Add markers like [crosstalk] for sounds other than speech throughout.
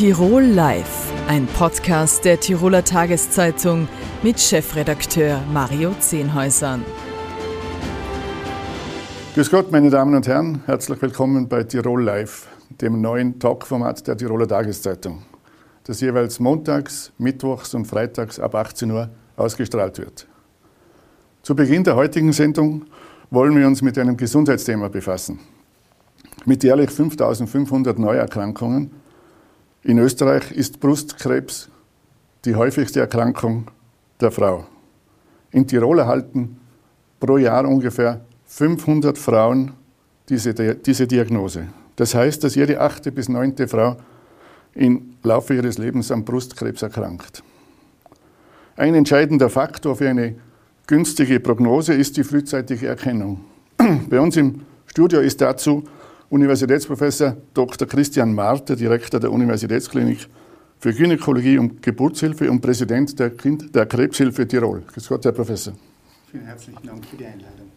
Tirol Live, ein Podcast der Tiroler Tageszeitung mit Chefredakteur Mario Zehnhäusern. Grüß Gott, meine Damen und Herren, herzlich willkommen bei Tirol Live, dem neuen Talkformat der Tiroler Tageszeitung, das jeweils montags, mittwochs und freitags ab 18 Uhr ausgestrahlt wird. Zu Beginn der heutigen Sendung wollen wir uns mit einem Gesundheitsthema befassen. Mit jährlich 5500 Neuerkrankungen in Österreich ist Brustkrebs die häufigste Erkrankung der Frau. In Tirol erhalten pro Jahr ungefähr 500 Frauen diese, diese Diagnose. Das heißt, dass jede achte bis neunte Frau im Laufe ihres Lebens an Brustkrebs erkrankt. Ein entscheidender Faktor für eine günstige Prognose ist die frühzeitige Erkennung. Bei uns im Studio ist dazu Universitätsprofessor Dr. Christian Marter, Direktor der Universitätsklinik für Gynäkologie und Geburtshilfe und Präsident der, kind der Krebshilfe Tirol. Grüß Gott, Herr Professor. Vielen herzlichen Dank für die Einladung.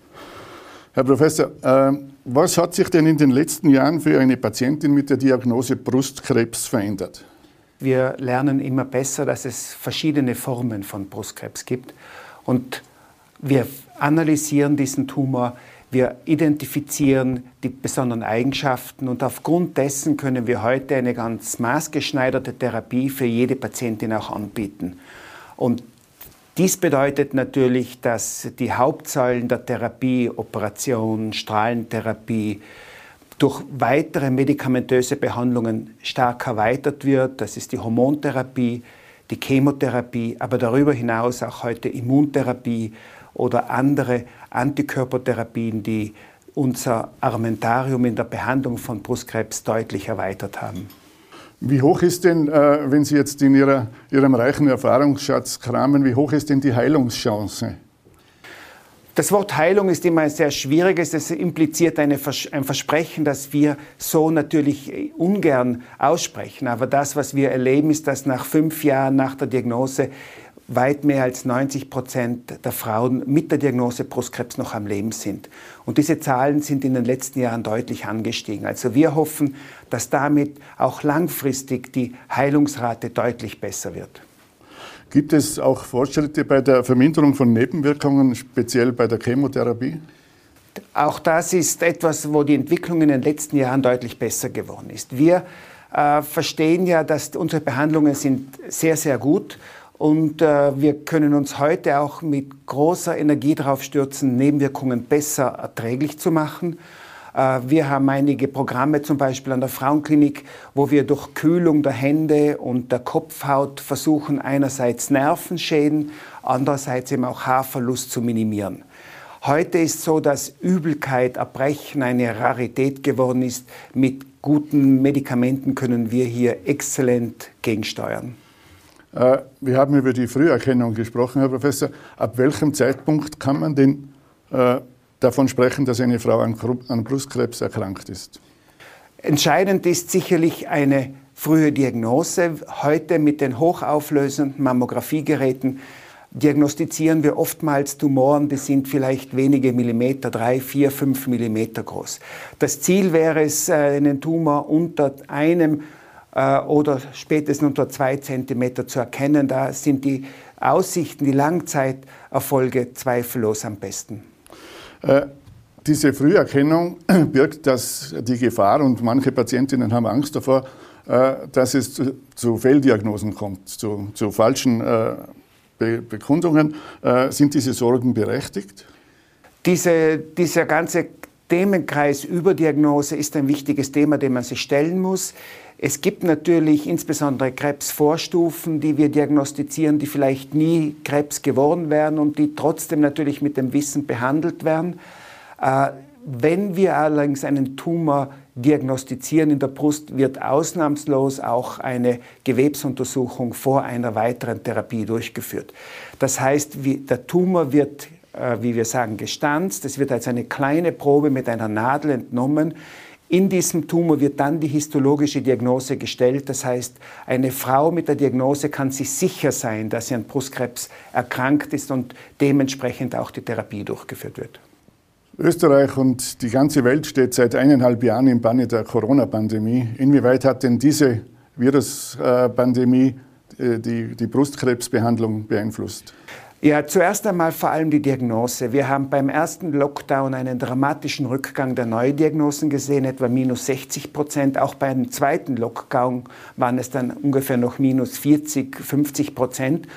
Herr Professor, äh, was hat sich denn in den letzten Jahren für eine Patientin mit der Diagnose Brustkrebs verändert? Wir lernen immer besser, dass es verschiedene Formen von Brustkrebs gibt. Und wir analysieren diesen Tumor, wir identifizieren die besonderen Eigenschaften und aufgrund dessen können wir heute eine ganz maßgeschneiderte Therapie für jede Patientin auch anbieten. Und dies bedeutet natürlich, dass die Hauptsäulen der Therapie, Operation, Strahlentherapie, durch weitere medikamentöse Behandlungen stark erweitert wird. Das ist die Hormontherapie, die Chemotherapie, aber darüber hinaus auch heute Immuntherapie, oder andere Antikörpertherapien, die unser Armentarium in der Behandlung von Brustkrebs deutlich erweitert haben. Wie hoch ist denn, äh, wenn Sie jetzt in Ihrer, Ihrem reichen Erfahrungsschatz kramen, wie hoch ist denn die Heilungschance? Das Wort Heilung ist immer ein sehr schwieriges. Es impliziert eine, ein Versprechen, das wir so natürlich ungern aussprechen. Aber das, was wir erleben, ist, dass nach fünf Jahren nach der Diagnose weit mehr als 90 Prozent der Frauen mit der Diagnose Brustkrebs noch am Leben sind. Und diese Zahlen sind in den letzten Jahren deutlich angestiegen. Also wir hoffen, dass damit auch langfristig die Heilungsrate deutlich besser wird. Gibt es auch Fortschritte bei der Verminderung von Nebenwirkungen, speziell bei der Chemotherapie? Auch das ist etwas, wo die Entwicklung in den letzten Jahren deutlich besser geworden ist. Wir äh, verstehen ja, dass unsere Behandlungen sind sehr, sehr gut und äh, wir können uns heute auch mit großer Energie darauf stürzen, Nebenwirkungen besser erträglich zu machen. Äh, wir haben einige Programme, zum Beispiel an der Frauenklinik, wo wir durch Kühlung der Hände und der Kopfhaut versuchen, einerseits Nervenschäden, andererseits eben auch Haarverlust zu minimieren. Heute ist so, dass Übelkeit, Erbrechen eine Rarität geworden ist. Mit guten Medikamenten können wir hier exzellent gegensteuern. Äh, wir haben über die Früherkennung gesprochen, Herr Professor. Ab welchem Zeitpunkt kann man denn äh, davon sprechen, dass eine Frau an Brustkrebs erkrankt ist? Entscheidend ist sicherlich eine frühe Diagnose. Heute mit den hochauflösenden Mammografiegeräten diagnostizieren wir oftmals Tumoren, die sind vielleicht wenige Millimeter, drei, vier, fünf Millimeter groß. Das Ziel wäre es, äh, einen Tumor unter einem oder spätestens unter zwei Zentimeter zu erkennen. Da sind die Aussichten, die Langzeiterfolge zweifellos am besten. Äh, diese Früherkennung [clears throat] birgt das, die Gefahr, und manche Patientinnen haben Angst davor, äh, dass es zu, zu Fehldiagnosen kommt, zu, zu falschen äh, Be Bekundungen. Äh, sind diese Sorgen berechtigt? Diese, dieser ganze Themenkreis Überdiagnose ist ein wichtiges Thema, dem man sich stellen muss. Es gibt natürlich insbesondere Krebsvorstufen, die wir diagnostizieren, die vielleicht nie Krebs geworden wären und die trotzdem natürlich mit dem Wissen behandelt werden. Äh, wenn wir allerdings einen Tumor diagnostizieren in der Brust, wird ausnahmslos auch eine Gewebsuntersuchung vor einer weiteren Therapie durchgeführt. Das heißt, der Tumor wird, äh, wie wir sagen, gestanzt. Es wird als eine kleine Probe mit einer Nadel entnommen. In diesem Tumor wird dann die histologische Diagnose gestellt. Das heißt, eine Frau mit der Diagnose kann sich sicher sein, dass sie an Brustkrebs erkrankt ist und dementsprechend auch die Therapie durchgeführt wird. Österreich und die ganze Welt steht seit eineinhalb Jahren im Banne der Corona-Pandemie. Inwieweit hat denn diese Viruspandemie äh, die, die Brustkrebsbehandlung beeinflusst? Ja, zuerst einmal vor allem die Diagnose. Wir haben beim ersten Lockdown einen dramatischen Rückgang der Neudiagnosen gesehen, etwa minus 60 Prozent. Auch beim zweiten Lockdown waren es dann ungefähr noch minus 40, 50 Prozent.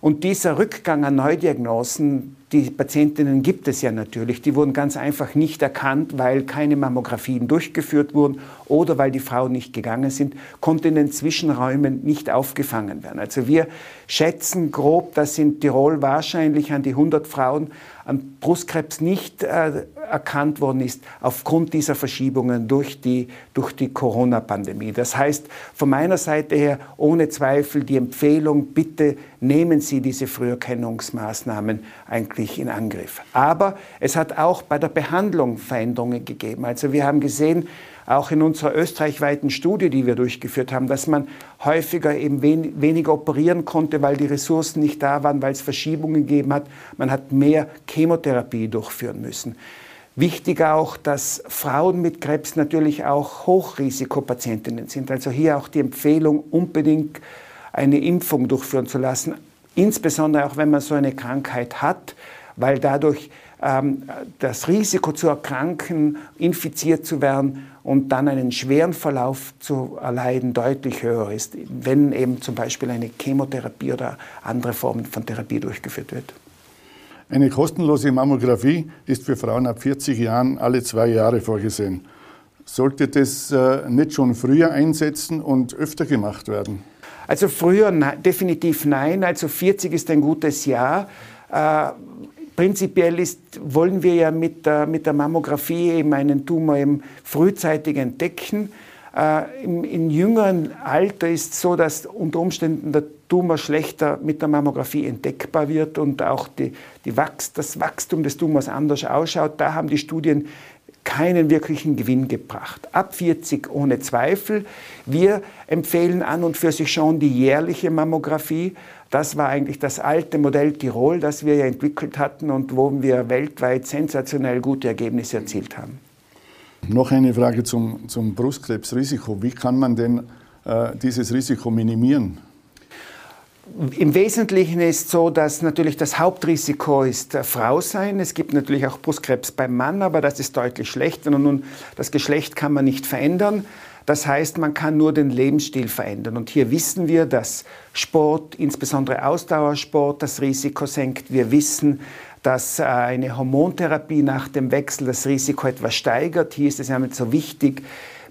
Und dieser Rückgang an Neudiagnosen, die Patientinnen gibt es ja natürlich, die wurden ganz einfach nicht erkannt, weil keine Mammografien durchgeführt wurden oder weil die Frauen nicht gegangen sind, konnte in den Zwischenräumen nicht aufgefangen werden. Also wir schätzen grob, dass in Tirol wahrscheinlich an die 100 Frauen an Brustkrebs nicht äh, erkannt worden ist aufgrund dieser Verschiebungen durch die, durch die Corona-Pandemie. Das heißt, von meiner Seite her ohne Zweifel die Empfehlung, bitte nehmen Sie diese Früherkennungsmaßnahmen eigentlich in Angriff. Aber es hat auch bei der Behandlung Veränderungen gegeben. Also wir haben gesehen, auch in unserer österreichweiten Studie, die wir durchgeführt haben, dass man häufiger eben wen weniger operieren konnte, weil die Ressourcen nicht da waren, weil es Verschiebungen gegeben hat. Man hat mehr Chemotherapie durchführen müssen. Wichtig auch, dass Frauen mit Krebs natürlich auch Hochrisikopatientinnen sind. Also hier auch die Empfehlung, unbedingt eine Impfung durchführen zu lassen, insbesondere auch wenn man so eine Krankheit hat, weil dadurch ähm, das Risiko zu erkranken, infiziert zu werden und dann einen schweren Verlauf zu erleiden deutlich höher ist, wenn eben zum Beispiel eine Chemotherapie oder andere Formen von Therapie durchgeführt wird. Eine kostenlose Mammographie ist für Frauen ab 40 Jahren alle zwei Jahre vorgesehen. Sollte das äh, nicht schon früher einsetzen und öfter gemacht werden? Also früher ne, definitiv nein. Also 40 ist ein gutes Jahr. Äh, Prinzipiell ist, wollen wir ja mit der, mit der Mammographie eben einen Tumor eben frühzeitig entdecken. Äh, im, Im jüngeren Alter ist es so, dass unter Umständen der Tumor schlechter mit der Mammographie entdeckbar wird und auch die, die Wachs, das Wachstum des Tumors anders ausschaut. Da haben die Studien keinen wirklichen Gewinn gebracht. Ab 40 ohne Zweifel. Wir empfehlen an und für sich schon die jährliche Mammographie. Das war eigentlich das alte Modell Tirol, das wir ja entwickelt hatten und wo wir weltweit sensationell gute Ergebnisse erzielt haben. Noch eine Frage zum, zum Brustkrebsrisiko. Wie kann man denn äh, dieses Risiko minimieren? Im Wesentlichen ist so, dass natürlich das Hauptrisiko ist äh, Frau sein. Es gibt natürlich auch Brustkrebs beim Mann, aber das ist deutlich schlechter. Und nun, das Geschlecht kann man nicht verändern. Das heißt, man kann nur den Lebensstil verändern. Und hier wissen wir, dass Sport, insbesondere Ausdauersport, das Risiko senkt. Wir wissen, dass äh, eine Hormontherapie nach dem Wechsel das Risiko etwas steigert. Hier ist es ja nicht so wichtig,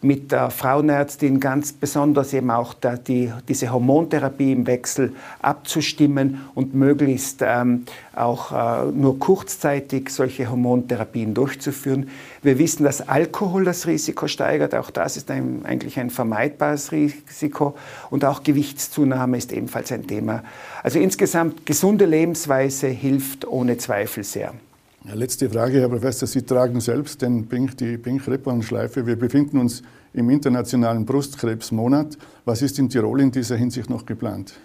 mit der Frauenärztin ganz besonders eben auch da die, diese Hormontherapie im Wechsel abzustimmen und möglichst ähm, auch äh, nur kurzzeitig solche Hormontherapien durchzuführen. Wir wissen, dass Alkohol das Risiko steigert. Auch das ist ein, eigentlich ein vermeidbares Risiko. Und auch Gewichtszunahme ist ebenfalls ein Thema. Also insgesamt gesunde Lebensweise hilft ohne Zweifel sehr. Letzte Frage, Herr Professor. Sie tragen selbst den Pink, die Pink-Ribbon-Schleife. Wir befinden uns im internationalen Brustkrebsmonat. Was ist in Tirol in dieser Hinsicht noch geplant?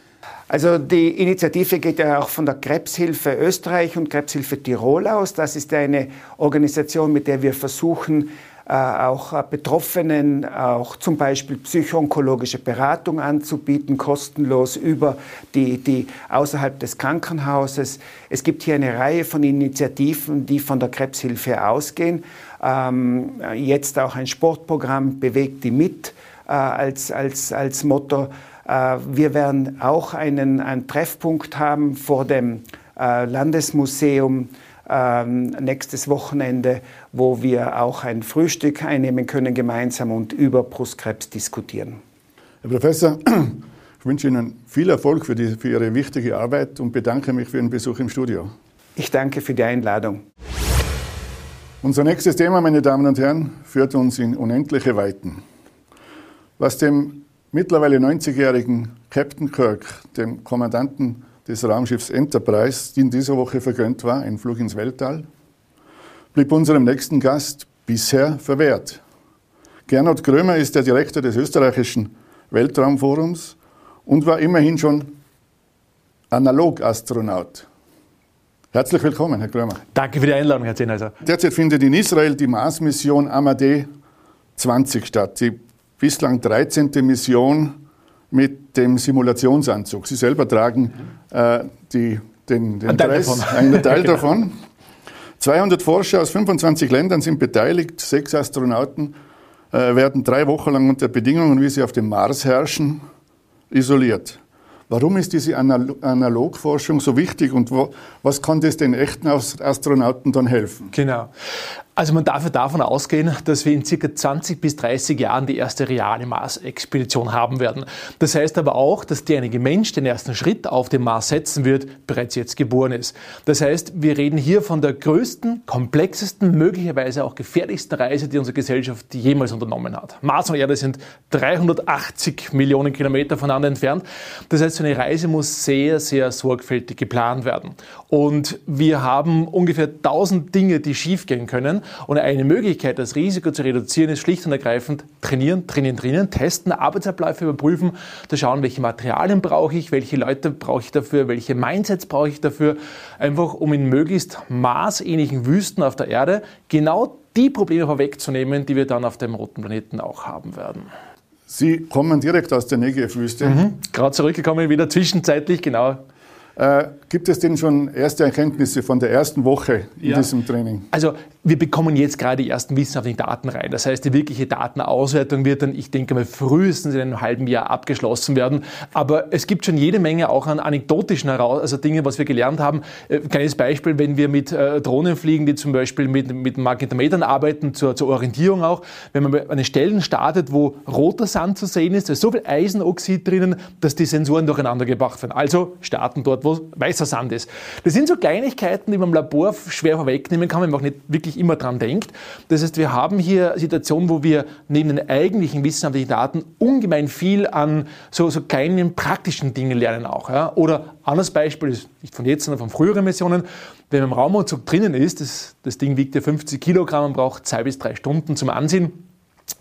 Also die Initiative geht ja auch von der Krebshilfe Österreich und Krebshilfe Tirol aus. Das ist eine Organisation, mit der wir versuchen, auch äh, Betroffenen auch zum Beispiel psychoonkologische Beratung anzubieten, kostenlos über die, die außerhalb des Krankenhauses. Es gibt hier eine Reihe von Initiativen, die von der Krebshilfe ausgehen. Ähm, jetzt auch ein Sportprogramm, bewegt die mit äh, als, als, als Motto. Äh, wir werden auch einen, einen Treffpunkt haben vor dem äh, Landesmuseum ähm, nächstes Wochenende, wo wir auch ein Frühstück einnehmen können gemeinsam und über Brustkrebs diskutieren. Herr Professor, [clears throat] ich wünsche Ihnen viel Erfolg für, die, für Ihre wichtige Arbeit und bedanke mich für Ihren Besuch im Studio. Ich danke für die Einladung. Unser nächstes Thema, meine Damen und Herren, führt uns in unendliche Weiten. Was dem mittlerweile 90-jährigen Captain Kirk, dem Kommandanten des Raumschiffs Enterprise, die in dieser Woche vergönnt war, ein Flug ins Weltall, blieb unserem nächsten Gast bisher verwehrt. Gernot Grömer ist der Direktor des österreichischen Weltraumforums und war immerhin schon Analogastronaut. Herzlich willkommen, Herr Grömer. Danke für die Einladung, Herr Zehnheiser. Derzeit findet in Israel die Mars-Mission Amadee 20 statt. Die bislang 13. Mission mit dem Simulationsanzug. Sie selber tragen äh, die, den, den ein Teil Preis, davon. einen Teil [laughs] Genau. davon. 200 Forscher aus 25 Ländern sind beteiligt. Sechs Astronauten äh, werden drei Wochen lang unter Bedingungen, wie sie auf dem Mars herrschen, isoliert. Warum ist diese Anal Analogforschung so wichtig und wo, was kann das den echten As- Astronauten dann helfen? Genau. Also man darf ja davon ausgehen, dass wir in circa 20 bis 30 Jahren die erste reale Mars-Expedition haben werden. Das heißt aber auch, dass derjenige Mensch den ersten Schritt auf den Mars setzen wird, bereits jetzt geboren ist. Das heißt, wir reden hier von der größten, komplexesten, möglicherweise auch gefährlichsten Reise, die unsere Gesellschaft jemals unternommen hat. Mars und Erde sind 380 Millionen Kilometer voneinander entfernt. Das heißt, so eine Reise muss sehr, sehr sorgfältig geplant werden. Und wir haben ungefähr 1000 Dinge, die schiefgehen können. Und eine Möglichkeit, das Risiko zu reduzieren, ist schlicht und ergreifend trainieren, trainieren, trainieren, testen, Arbeitsabläufe überprüfen, zu schauen, welche Materialien brauche ich, welche Leute brauche ich dafür, welche Mindsets brauche ich dafür, einfach um in möglichst maßähnlichen Wüsten auf der Erde genau die Probleme vorwegzunehmen, die wir dann auf dem roten Planeten auch haben werden. Sie kommen direkt aus der Negev-Wüste. Gerade zurückgekommen, wieder zwischenzeitlich, genau. Äh, gibt es denn schon erste Erkenntnisse von der ersten Woche in Ja. diesem Training? Also wir bekommen jetzt gerade die ersten wissenschaftlichen Daten rein. Das heißt, die wirkliche Datenauswertung wird dann, ich denke mal, frühestens in einem halben Jahr abgeschlossen werden. Aber es gibt schon jede Menge auch an anekdotischen heraus, also Dinge, was wir gelernt haben. Äh, kleines Beispiel, wenn wir mit äh, Drohnen fliegen, die zum Beispiel mit, mit Magnetometern arbeiten, zur, zur Orientierung auch. Wenn man an den Stellen startet, wo roter Sand zu sehen ist, da ist so viel Eisenoxid drinnen, dass die Sensoren durcheinander gebracht werden. Also starten dort, wo weißer Sand ist. Das sind so Kleinigkeiten, die man im Labor schwer vorwegnehmen kann, wenn man auch nicht wirklich immer dran denkt. Das heißt, wir haben hier Situationen, wo wir neben den eigentlichen wissenschaftlichen Daten ungemein viel an so, so kleinen praktischen Dingen lernen auch. Ja. Oder anderes Beispiel ist nicht von jetzt, sondern von früheren Missionen. Wenn man im Raumanzug drinnen ist, das, das Ding wiegt ja 50 Kilogramm und braucht zwei bis drei Stunden zum Ansehen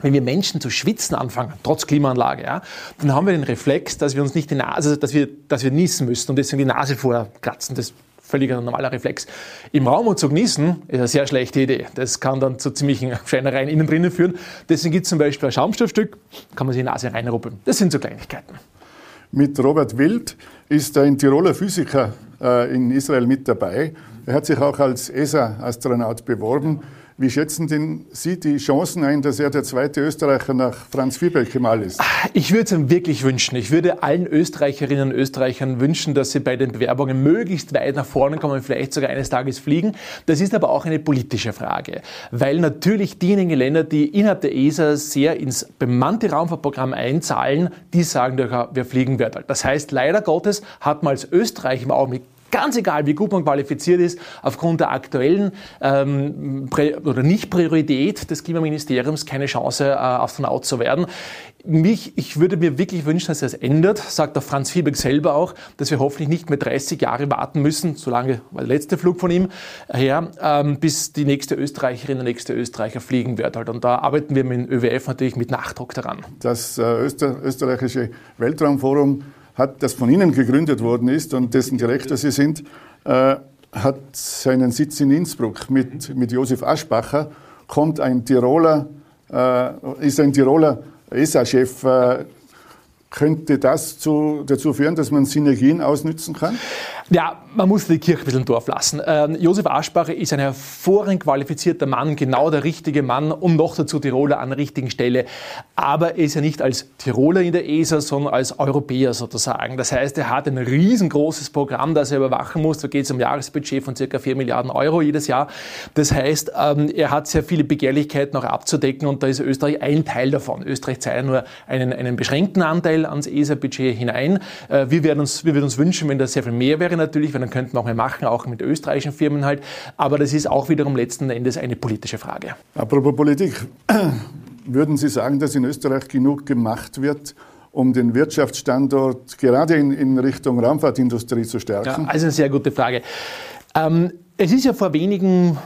wenn wir Menschen zu schwitzen anfangen, trotz Klimaanlage, ja, dann haben wir den Reflex, dass wir uns nicht die Nase, also dass wir, dass wir niesen müssen und deswegen die Nase vorher kratzen. Das ist völlig ein normaler Reflex. Im Raumanzug niesen ist eine sehr schlechte Idee. Das kann dann zu ziemlichen [laughs] Scheinereien innen drinnen führen. Deswegen gibt es zum Beispiel ein Schaumstoffstück, kann man sich die Nase reinruppeln. Das sind so Kleinigkeiten. Mit Robert Wild ist ein Tiroler Physiker äh, in Israel mit dabei. Er hat sich auch als ESA-Astronaut beworben. Wie schätzen denn Sie die Chancen ein, dass er der zweite Österreicher nach Franz Viebeck mal ist? Ich würde es ihm wirklich wünschen. Ich würde allen Österreicherinnen und Österreichern wünschen, dass sie bei den Bewerbungen möglichst weit nach vorne kommen vielleicht sogar eines Tages fliegen. Das ist aber auch eine politische Frage, weil natürlich diejenigen Länder, die innerhalb der ESA sehr ins bemannte Raumfahrtprogramm einzahlen, die sagen, wir fliegen werden. Das heißt, leider Gottes hat man als Österreich im Augenblick ganz egal, wie gut man qualifiziert ist, aufgrund der aktuellen ähm, oder Nicht-Priorität des Klimaministeriums keine Chance, äh, Astronaut zu werden. Mich, ich würde mir wirklich wünschen, dass das ändert, sagt der Franz Fiebeck selber auch, dass wir hoffentlich nicht mehr 30 Jahre warten müssen, solange war der letzte Flug von ihm her, ähm, bis die nächste Österreicherin, der nächste Österreicher fliegen wird. Halt. Und da arbeiten wir mit dem ÖWF natürlich mit Nachdruck daran. Das äh, Öster österreichische Weltraumforum hat, das von Ihnen gegründet worden ist und dessen Direktor Sie sind, äh, hat seinen Sitz in Innsbruck. Mit, mit Josef Aschbacher kommt ein Tiroler, äh, ist ein Tiroler ESA-Chef. Äh, könnte das zu, dazu führen, dass man Synergien ausnützen kann? Ja, man muss die Kirche ein bisschen im Dorf lassen. Ähm, Josef Aschbacher ist ein hervorragend qualifizierter Mann, genau der richtige Mann und noch dazu Tiroler an der richtigen Stelle. Aber er ist ja nicht als Tiroler in der ESA, sondern als Europäer sozusagen. Das heißt, er hat ein riesengroßes Programm, das er überwachen muss. Da geht es um Jahresbudget von circa 4 Milliarden Euro jedes Jahr. Das heißt, ähm, er hat sehr viele Begehrlichkeiten auch abzudecken und da ist Österreich ein Teil davon. Österreich zahlt nur einen, einen beschränkten Anteil ans ESA-Budget hinein. Äh, wir, werden uns, wir würden uns wünschen, wenn das sehr viel mehr wäre natürlich, weil dann könnten wir auch mehr machen, auch mit österreichischen Firmen halt. Aber das ist auch wiederum letzten Endes eine politische Frage. Apropos Politik, [clears throat] würden Sie sagen, dass in Österreich genug gemacht wird, um den Wirtschaftsstandort gerade in, in Richtung Raumfahrtindustrie zu stärken? Ja, also eine sehr gute Frage. Ähm, es ist ja vor wenigen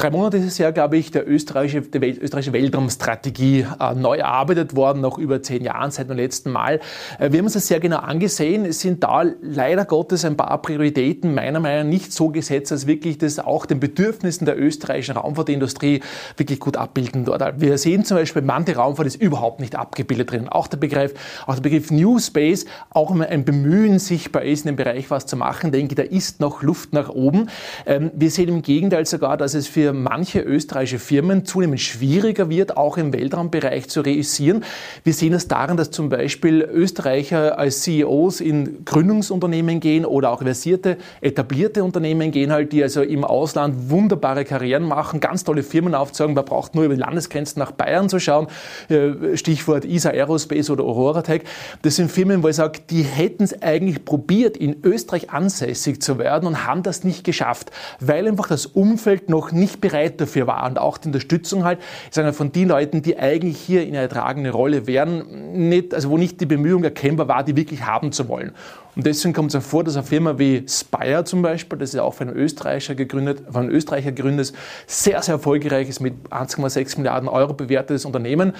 drei Monate ist es ja, glaube ich, der österreichische, die Welt, österreichische Weltraumstrategie äh, neu erarbeitet worden, nach über zehn Jahren seit dem letzten Mal. Äh, wir haben uns das sehr genau angesehen. Es sind da leider Gottes ein paar Prioritäten meiner Meinung nach nicht so gesetzt, als wirklich das auch den Bedürfnissen der österreichischen Raumfahrtindustrie wirklich gut abbilden dort. Wir sehen zum Beispiel, manche Raumfahrt ist überhaupt nicht abgebildet drin. Auch der Begriff, auch der Begriff New Space, auch ein Bemühen sichtbar ist, in dem Bereich was zu machen. Denke, da ist noch Luft nach oben. Ähm, wir sehen im Gegenteil sogar, dass es für manche österreichische Firmen zunehmend schwieriger wird, auch im Weltraumbereich zu realisieren. Wir sehen es daran, dass zum Beispiel Österreicher als CEOs in Gründungsunternehmen gehen oder auch versierte, etablierte Unternehmen gehen halt, die also im Ausland wunderbare Karrieren machen, ganz tolle Firmen aufzeigen. Man braucht nur über die Landesgrenzen nach Bayern zu schauen. Äh, Stichwort ISA Aerospace oder Aurora Tech. Das sind Firmen, wo ich sage, die hätten es eigentlich probiert, in Österreich ansässig zu werden und haben das nicht geschafft, weil einfach das Umfeld noch nicht bereit dafür war und auch die Unterstützung halt, sage von den Leuten, die eigentlich hier in einer tragenden Rolle wären, nicht, also wo nicht die Bemühung erkennbar war, die wirklich haben zu wollen. Und deswegen kommt es auch vor, dass eine Firma wie Spire zum Beispiel, das ist auch von einem Österreicher gegründet, von einem Österreicher gegründetes, sehr, sehr erfolgreiches, mit 1,6 Milliarden Euro bewertetes Unternehmen,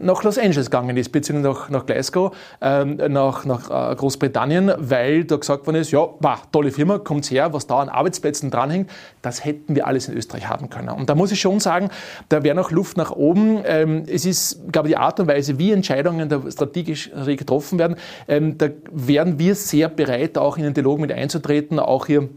nach Los Angeles gegangen ist, beziehungsweise nach, nach Glasgow, ähm, nach, nach äh, Großbritannien, weil da gesagt worden ist, ja, wow, tolle Firma, kommt her, was da an Arbeitsplätzen dranhängt, das hätten wir alles in Österreich haben können. Und da muss ich schon sagen, da wäre noch Luft nach oben. Ähm, es ist, glaube ich, die Art und Weise, wie Entscheidungen da strategisch getroffen werden, ähm, da wären wir sehr bereit, auch in den Dialog mit einzutreten, auch hier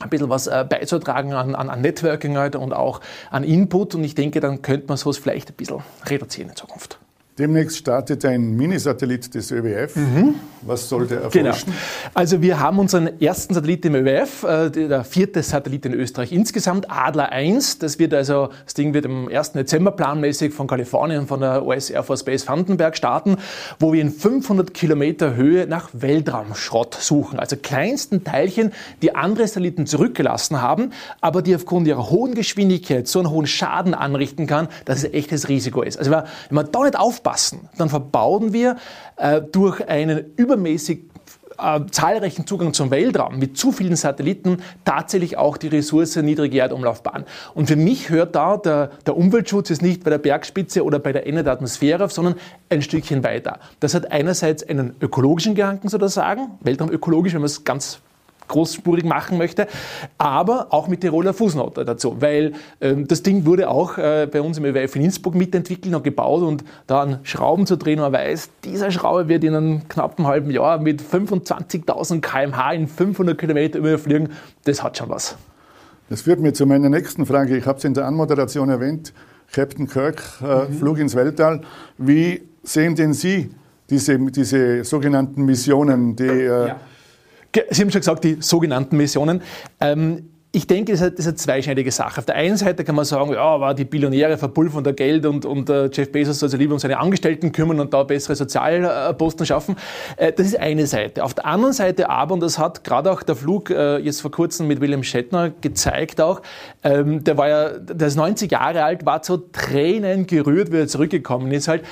ein bisschen was äh, beizutragen an, an, an Networking halt und auch an Input. Und ich denke, dann könnte man sowas vielleicht ein bisschen reduzieren in Zukunft. Demnächst startet ein Minisatellit des ÖWF. Mhm. Was soll der erforschen? Genau. Also wir haben unseren ersten Satellit im ÖWF, äh, der vierte Satellit in Österreich insgesamt, Adler 1. Das wird also, das Ding wird am 1. Dezember planmäßig von Kalifornien, von der US Air Force Base Vandenberg starten, wo wir in 500 Kilometer Höhe nach Weltraumschrott suchen. Also kleinsten Teilchen, die andere Satelliten zurückgelassen haben, aber die aufgrund ihrer hohen Geschwindigkeit so einen hohen Schaden anrichten kann, dass es echtes Risiko ist. Also wenn man da nicht aufpasst, aufpassen, dann verbauen wir äh, durch einen übermäßig äh, zahlreichen Zugang zum Weltraum mit zu vielen Satelliten tatsächlich auch die Ressource niedrige Erdumlaufbahn. Und für mich hört da der, der Umweltschutz ist nicht bei der Bergspitze oder bei der Ende der Atmosphäre auf, sondern ein Stückchen weiter. Das hat einerseits einen ökologischen Gedanken sozusagen, weltraumökologisch, wenn man es ganz großspurig machen möchte, aber auch mit Tiroler Fußnote dazu, weil ähm, das Ding wurde auch äh, bei uns im EWF in Innsbruck mitentwickelt und gebaut und da an Schrauben zu drehen, man weiß, dieser Schraube wird in einem knappen halben Jahr mit 25.000 kmh in 500 Kilometer überfliegen, das hat schon was. Das führt mir zu meiner nächsten Frage. Ich habe es in der Anmoderation erwähnt. Captain Kirk, äh, mhm. Flug ins Weltall. Wie sehen denn Sie diese, diese sogenannten Missionen, die äh, ja Sie haben schon gesagt, die sogenannten Missionen. Ähm, ich denke, das ist eine zweischneidige Sache. Auf der einen Seite kann man sagen, ja, war die Billionäre verpulvern da Geld und, und uh, Jeff Bezos soll sich lieber um seine Angestellten kümmern und da bessere Sozialposten schaffen. Äh, das ist eine Seite. Auf der anderen Seite aber, und das hat gerade auch der Flug äh, jetzt vor kurzem mit William Shatner gezeigt auch, ähm, der war ja, der ist 90 Jahre alt, war so Tränen gerührt, wie er zurückgekommen ist halt.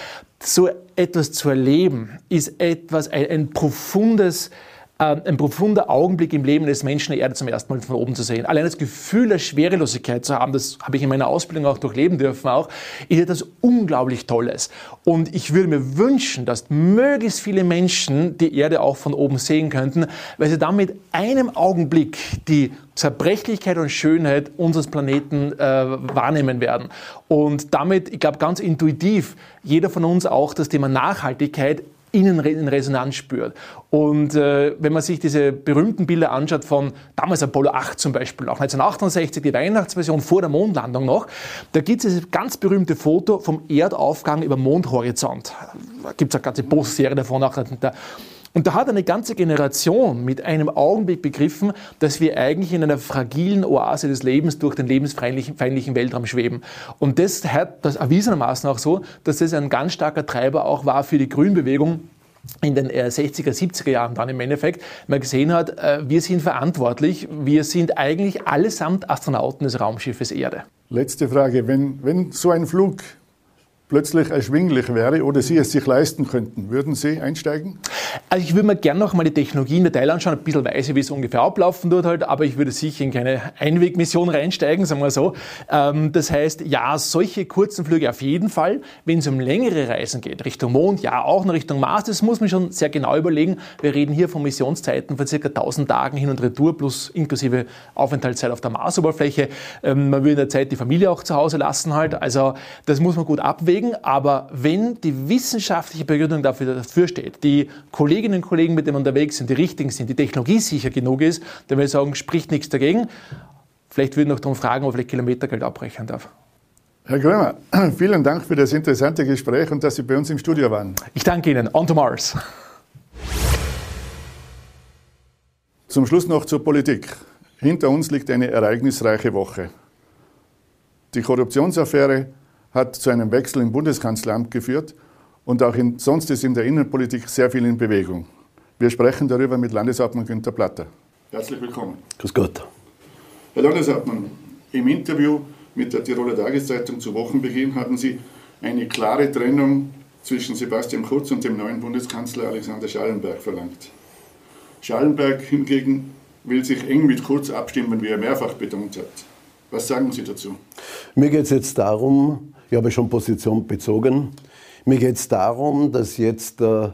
So etwas zu erleben, ist etwas, ein, ein profundes, äh, ein profunder Augenblick im Leben des Menschen der Erde zum ersten Mal von oben zu sehen. Allein das Gefühl der Schwerelosigkeit zu haben, das habe ich in meiner Ausbildung auch durchleben dürfen auch, ist etwas unglaublich Tolles. Und ich würde mir wünschen, dass möglichst viele Menschen die Erde auch von oben sehen könnten, weil sie dann mit einem Augenblick die Zerbrechlichkeit und Schönheit unseres Planeten äh, wahrnehmen werden. Und damit, ich glaube, ganz intuitiv jeder von uns auch das Thema Nachhaltigkeit innen in Resonanz spürt. Und äh, wenn man sich diese berühmten Bilder anschaut von damals Apollo 8 zum Beispiel, auch 1968, die Weihnachtsversion vor der Mondlandung noch, da gibt es dieses ganz berühmte Foto vom Erdaufgang über Mondhorizont. Da gibt es eine ganze Postserie davon, auch der und da hat eine ganze Generation mit einem Augenblick begriffen, dass wir eigentlich in einer fragilen Oase des Lebens durch den lebensfeindlichen Weltraum schweben. Und das hat das erwiesenermaßen auch so, dass das ein ganz starker Treiber auch war für die Grünbewegung, in den 60er, äh, 70er Jahren dann im Endeffekt, man gesehen hat, äh, wir sind verantwortlich, wir sind eigentlich allesamt Astronauten des Raumschiffes Erde. Letzte Frage, wenn, wenn so ein Flug plötzlich erschwinglich wäre oder Sie es sich leisten könnten, würden Sie einsteigen? Also ich würde mir gerne noch mal die Technologie in Detail anschauen, ein bisschen weiß, wie es ungefähr ablaufen wird halt, aber ich würde sicher in keine Einwegmission reinsteigen, sagen wir so. Ähm, das heißt, ja, solche kurzen Flüge auf jeden Fall. Wenn es um längere Reisen geht, Richtung Mond, ja, auch in Richtung Mars, das muss man schon sehr genau überlegen. Wir reden hier von Missionszeiten von circa 1000 Tagen hin und retour plus inklusive Aufenthaltszeit auf der Marsoberfläche. Ähm, man würde in der Zeit die Familie auch zu Hause lassen halt. Also das muss man gut abwägen abwägen, aber wenn die wissenschaftliche Begründung dafür, dafür steht, die Kolleginnen und Kollegen, mit denen unterwegs sind, die richtigen sind, die Technologie sicher genug ist, dann würde ich sagen, spricht nichts dagegen. Vielleicht würde ich noch darum fragen, ob ich Kilometergeld abrechnen darf. Herr Grömer, [clears throat] vielen Dank für das interessante Gespräch und dass Sie bei uns im Studio waren. Ich danke Ihnen. On to Mars. Zum Schluss noch zur Politik. Hinter uns liegt eine ereignisreiche Woche. Die Korruptionsaffäre hat zu einem Wechsel im Bundeskanzleramt geführt und auch in, sonst ist in der Innenpolitik sehr viel in Bewegung. Wir sprechen darüber mit Landeshauptmann Günter Platter. Herzlich willkommen. Grüß Gott. Herr Landeshauptmann, im Interview mit der Tiroler Tageszeitung zu Wochenbeginn haben Sie eine klare Trennung zwischen Sebastian Kurz und dem neuen Bundeskanzler Alexander Schallenberg verlangt. Schallenberg hingegen will sich eng mit Kurz abstimmen, wie er mehrfach betont hat. Was sagen Sie dazu? Mir geht es jetzt darum, ich habe schon Position bezogen. Mir geht es darum, dass jetzt äh,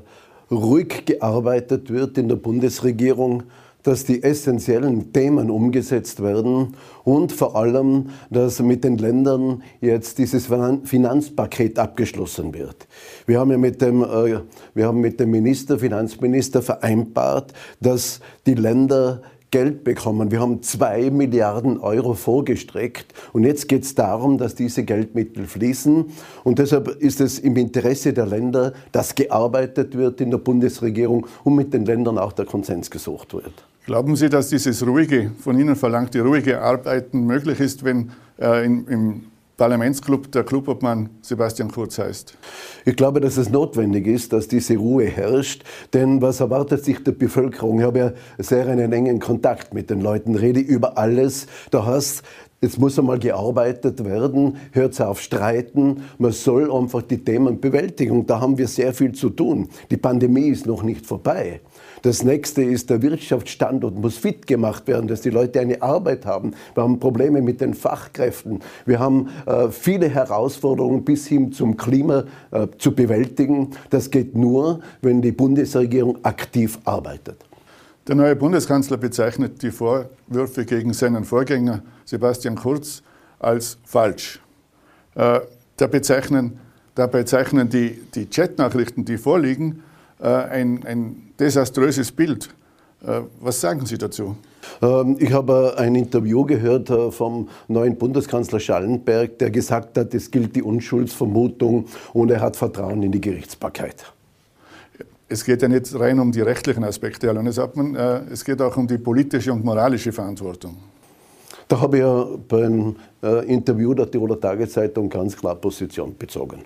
ruhig gearbeitet wird in der Bundesregierung, dass die essentiellen Themen umgesetzt werden und vor allem, dass mit den Ländern jetzt dieses Finanzpaket abgeschlossen wird. Wir haben ja mit dem, äh, wir haben mit dem Minister, Finanzminister vereinbart, dass die Länder Geld bekommen. Wir haben zwei Milliarden Euro vorgestreckt und jetzt geht es darum, dass diese Geldmittel fließen. Und deshalb ist es im Interesse der Länder, dass gearbeitet wird in der Bundesregierung und mit den Ländern auch der Konsens gesucht wird. Glauben Sie, dass dieses ruhige, von Ihnen verlangte ruhige Arbeiten möglich ist, wenn äh, im, im Parlamentsclub der Clubobmann Sebastian Kurz heißt? Ich glaube, dass es notwendig ist, dass diese Ruhe herrscht. Denn was erwartet sich der Bevölkerung? Ich habe ja sehr einen engen Kontakt mit den Leuten, rede über alles. Da hast Jetzt muss einmal gearbeitet werden, hört auf Streiten, man soll einfach die Themen bewältigen. Und da haben wir sehr viel zu tun. Die Pandemie ist noch nicht vorbei. Das nächste ist, der Wirtschaftsstandort muss fit gemacht werden, dass die Leute eine Arbeit haben. Wir haben Probleme mit den Fachkräften. Wir haben äh, viele Herausforderungen bis hin zum Klima äh, zu bewältigen. Das geht nur, wenn die Bundesregierung aktiv arbeitet. Der neue Bundeskanzler bezeichnet die Vorwürfe gegen seinen Vorgänger Sebastian Kurz als falsch. Äh, da bezeichnen, dabei zeichnen die, die Chatnachrichten, die vorliegen, ein, ein desaströses Bild. Äh, was sagen Sie dazu? Ähm, ich habe ein Interview gehört äh, vom neuen Bundeskanzler Schallenberg, der gesagt hat, es gilt die Unschuldsvermutung und er hat Vertrauen in die Gerichtsbarkeit. Es geht ja nicht rein um die rechtlichen Aspekte, Herr Landeshauptmann, es geht auch um die politische und moralische Verantwortung. Da habe ich ja beim Interview der Tiroler Tageszeitung ganz klar Position bezogen.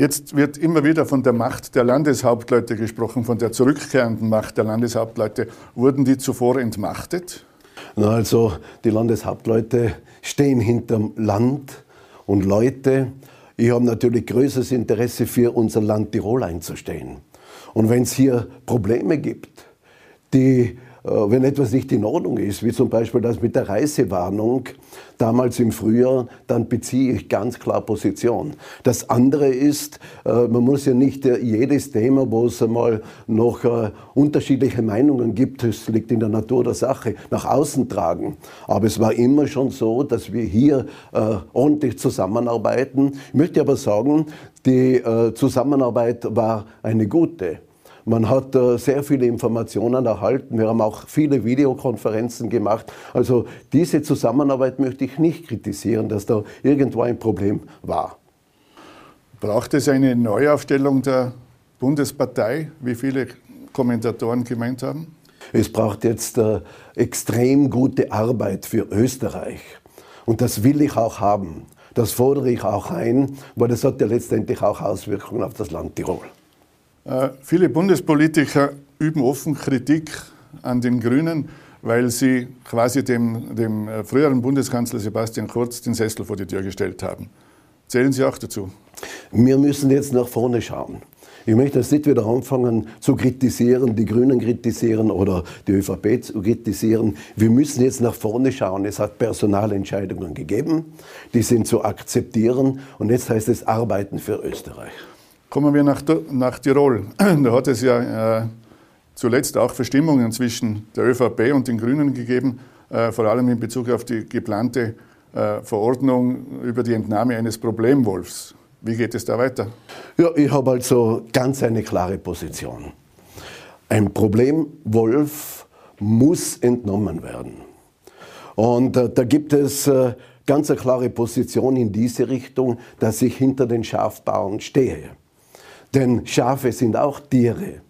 Jetzt wird immer wieder von der Macht der Landeshauptleute gesprochen, von der zurückkehrenden Macht der Landeshauptleute. Wurden die zuvor entmachtet? Also die Landeshauptleute stehen hinterm Land und Leute. Ich habe natürlich größeres Interesse für unser Land Tirol einzustehen. Und wenn es hier Probleme gibt, die wenn etwas nicht in Ordnung ist, wie zum Beispiel das mit der Reisewarnung damals im Frühjahr, dann beziehe ich ganz klar Position. Das andere ist, äh, man muss ja nicht äh, jedes Thema, wo es einmal noch unterschiedliche Meinungen gibt, das liegt in der Natur der Sache, nach außen tragen. Aber es war immer schon so, dass wir hier ordentlich zusammenarbeiten. Ich möchte aber sagen, die Zusammenarbeit war eine gute. Man hat äh, sehr viele Informationen erhalten. Wir haben auch viele Videokonferenzen gemacht. Also diese Zusammenarbeit möchte ich nicht kritisieren, dass da irgendwo ein Problem war. Braucht es eine Neuaufstellung der Bundespartei, wie viele Kommentatoren gemeint haben? Es braucht jetzt äh, extrem gute Arbeit für Österreich. Und das will ich auch haben. Das fordere ich auch ein, weil das hat ja letztendlich auch Auswirkungen auf das Land Tirol. Äh, viele Bundespolitiker üben offen Kritik an den Grünen, weil sie quasi dem, dem äh, früheren Bundeskanzler Sebastian Kurz den Sessel vor die Tür gestellt haben. Zählen Sie auch dazu? Wir müssen jetzt nach vorne schauen. Ich möchte jetzt nicht wieder anfangen zu kritisieren, die Grünen kritisieren oder die ÖVP zu kritisieren. Wir müssen jetzt nach vorne schauen. Es hat Personalentscheidungen gegeben, die sind zu akzeptieren und jetzt heißt es Arbeiten für Österreich. Kommen wir nach, nach Tirol. [clears throat] Da hat es ja äh, zuletzt auch Verstimmungen zwischen der ÖVP und den Grünen gegeben, äh, vor allem in Bezug auf die geplante äh, Verordnung über die Entnahme eines Problemwolfs. Wie geht es da weiter? Ja, ich habe also ganz eine klare Position. Ein Problemwolf muss entnommen werden. Und äh, da gibt es äh, ganz eine klare Position in diese Richtung, dass ich hinter den Schafbauern stehe. Denn Schafe sind auch Tiere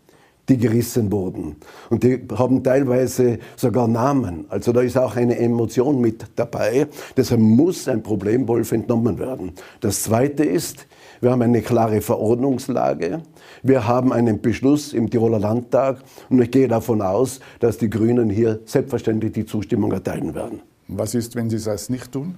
die gerissen wurden. Und die haben teilweise sogar Namen. Also da ist auch eine Emotion mit dabei. Deshalb muss ein Problemwolf entnommen werden. Das Zweite ist, wir haben eine klare Verordnungslage. Wir haben einen Beschluss im Tiroler Landtag. Und ich gehe davon aus, dass die Grünen hier selbstverständlich die Zustimmung erteilen werden. Was ist, wenn Sie das nicht tun?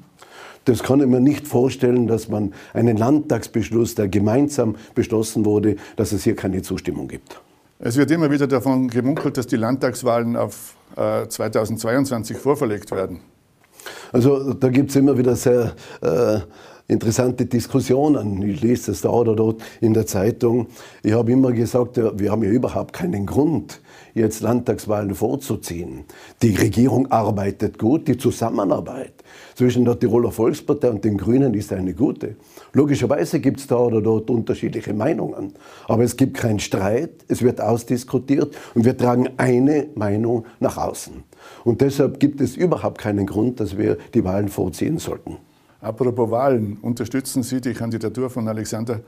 Das kann ich mir nicht vorstellen, dass man einen Landtagsbeschluss, der gemeinsam beschlossen wurde, dass es hier keine Zustimmung gibt. Es wird immer wieder davon gemunkelt, dass die Landtagswahlen auf äh, 2022 vorverlegt werden. Also da gibt es immer wieder sehr äh, interessante Diskussionen. Ich lese das da oder dort in der Zeitung. Ich habe immer gesagt, wir haben ja überhaupt keinen Grund, jetzt Landtagswahlen vorzuziehen. Die Regierung arbeitet gut, die Zusammenarbeit zwischen der Tiroler Volkspartei und den Grünen ist eine gute. Logischerweise gibt es da oder dort unterschiedliche Meinungen, aber es gibt keinen Streit, es wird ausdiskutiert und wir tragen eine Meinung nach außen. Und deshalb gibt es überhaupt keinen Grund, dass wir die Wahlen vorziehen sollten. Apropos Wahlen, unterstützen Sie die Kandidatur von Alexander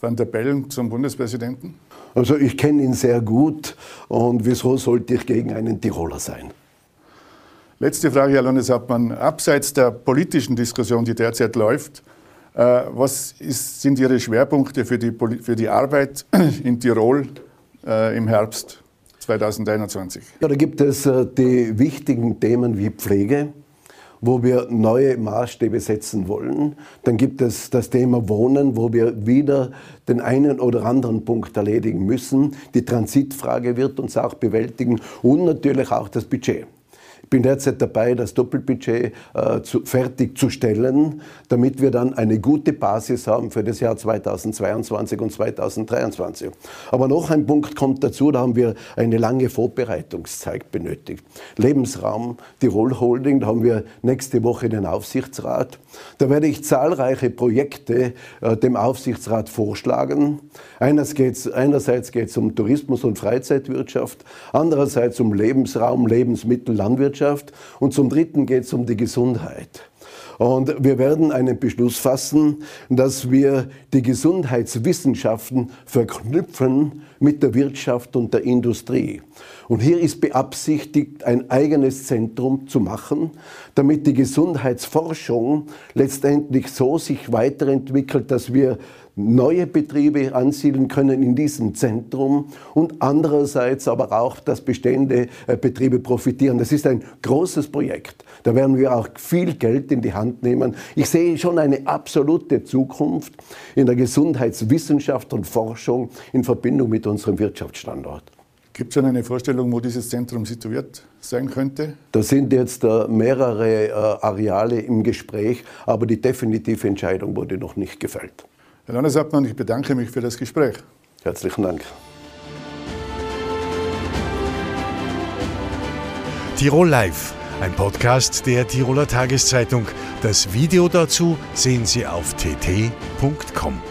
Van der Bellen zum Bundespräsidenten? Also ich kenne ihn sehr gut und wieso sollte ich gegen einen Tiroler sein? Letzte Frage, Herr Landeshauptmann. Abseits der politischen Diskussion, die derzeit läuft, äh, was ist, sind Ihre Schwerpunkte für die, für die Arbeit [clears throat] in Tirol äh, im Herbst 2021? Ja, da gibt es äh, die wichtigen Themen wie Pflege, wo wir neue Maßstäbe setzen wollen. Dann gibt es das Thema Wohnen, wo wir wieder den einen oder anderen Punkt erledigen müssen. Die Transitfrage wird uns auch bewältigen und natürlich auch das Budget. Ich bin derzeit dabei, das Doppelbudget äh, zu, fertigzustellen, damit wir dann eine gute Basis haben für das Jahr 2022 und 2023. Aber noch ein Punkt kommt dazu, da haben wir eine lange Vorbereitungszeit benötigt. Lebensraum Tirol Holding, da haben wir nächste Woche den Aufsichtsrat. Da werde ich zahlreiche Projekte äh, dem Aufsichtsrat vorschlagen. Einerseits geht es um Tourismus und Freizeitwirtschaft, andererseits um Lebensraum, Lebensmittel, Landwirtschaft. Wirtschaft und zum Dritten geht es um die Gesundheit. Und wir werden einen Beschluss fassen, dass wir die Gesundheitswissenschaften verknüpfen mit der Wirtschaft und der Industrie. Und hier ist beabsichtigt, ein eigenes Zentrum zu machen, damit die Gesundheitsforschung letztendlich so sich weiterentwickelt, dass wir neue Betriebe ansiedeln können in diesem Zentrum und andererseits aber auch, dass bestehende äh, Betriebe profitieren. Das ist ein großes Projekt. Da werden wir auch viel Geld in die Hand nehmen. Ich sehe schon eine absolute Zukunft in der Gesundheitswissenschaft und Forschung in Verbindung mit unserem Wirtschaftsstandort. Gibt es schon eine Vorstellung, wo dieses Zentrum situiert sein könnte? Da sind jetzt äh, mehrere äh, Areale im Gespräch, aber die definitive Entscheidung wurde noch nicht gefällt. Herr Landeshauptmann, ich bedanke mich für das Gespräch. Herzlichen Dank. Tirol Live, ein Podcast der Tiroler Tageszeitung. Das Video dazu sehen Sie auf tt.com.